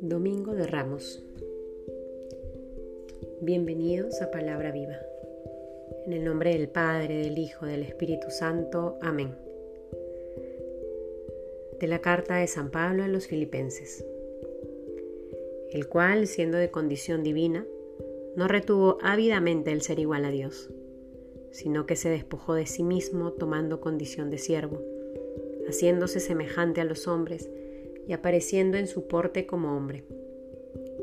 Domingo de Ramos. Bienvenidos a Palabra Viva. En el nombre del Padre, del Hijo, del Espíritu Santo. Amén. De la carta de San Pablo a los Filipenses. El cual, siendo de condición divina, no retuvo ávidamente el ser igual a Dios, sino que se despojó de sí mismo tomando condición de siervo, haciéndose semejante a los hombres y apareciendo en su porte como hombre.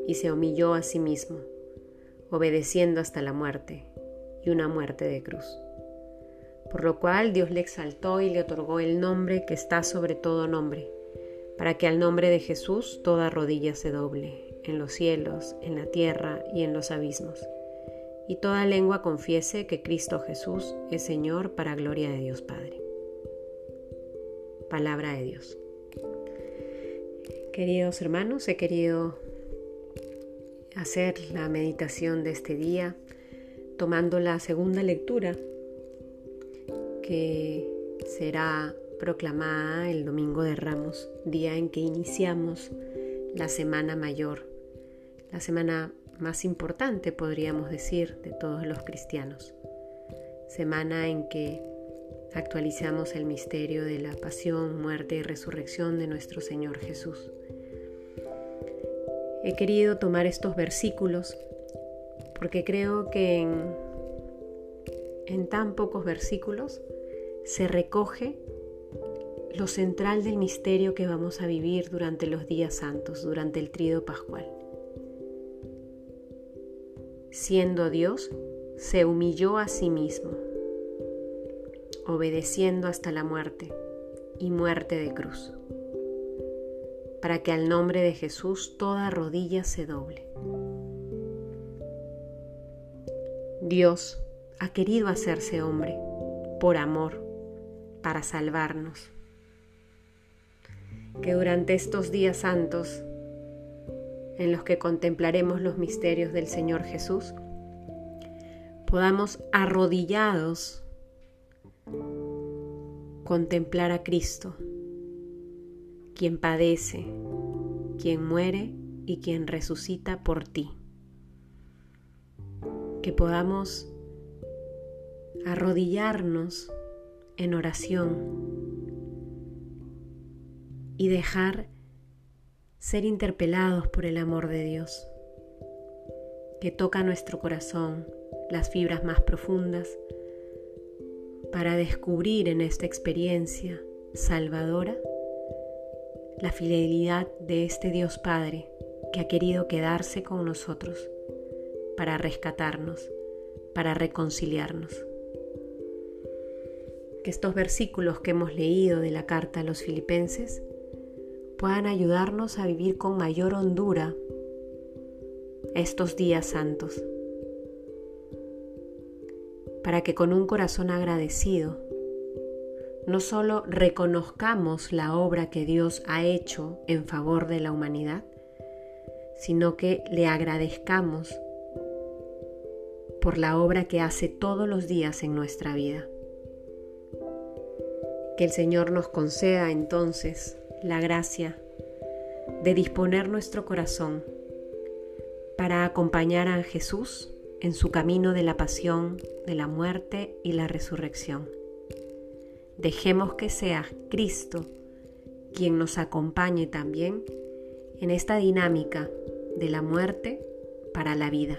Y se humilló a sí mismo obedeciendo hasta la muerte, y una muerte de cruz. Por lo cual Dios le exaltó y le otorgó el nombre que está sobre todo nombre, para que al nombre de Jesús toda rodilla se doble, en los cielos, en la tierra y en los abismos, y toda lengua confiese que Cristo Jesús es Señor para gloria de Dios Padre. Palabra de Dios. Queridos hermanos, he querido hacer la meditación de este día tomando la segunda lectura que será proclamada el domingo de Ramos, día en que iniciamos la semana mayor, la semana más importante podríamos decir de todos los cristianos, semana en que actualizamos el misterio de la pasión, muerte y resurrección de nuestro Señor Jesús. He querido tomar estos versículos porque creo que en, tan pocos versículos se recoge lo central del misterio que vamos a vivir durante los días santos, durante el tríodo pascual. Siendo Dios, se humilló a sí mismo, obedeciendo hasta la muerte y muerte de cruz para que al nombre de Jesús toda rodilla se doble. Dios ha querido hacerse hombre por amor, para salvarnos. Que durante estos días santos, en los que contemplaremos los misterios del Señor Jesús, podamos arrodillados contemplar a Cristo quien padece, quien muere y quien resucita por ti. Que podamos arrodillarnos en oración y dejar ser interpelados por el amor de Dios, que toca nuestro corazón, las fibras más profundas, para descubrir en esta experiencia salvadora la fidelidad de este Dios Padre que ha querido quedarse con nosotros para rescatarnos, para reconciliarnos. Que estos versículos que hemos leído de la carta a los filipenses puedan ayudarnos a vivir con mayor hondura estos días santos, para que con un corazón agradecido no solo reconozcamos la obra que Dios ha hecho en favor de la humanidad, sino que le agradezcamos por la obra que hace todos los días en nuestra vida. Que el Señor nos conceda entonces la gracia de disponer nuestro corazón para acompañar a Jesús en su camino de la pasión, de la muerte y la resurrección. Dejemos que sea Cristo quien nos acompañe también en esta dinámica de la muerte para la vida.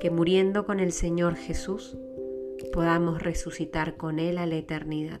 Que muriendo con el Señor Jesús podamos resucitar con Él a la eternidad.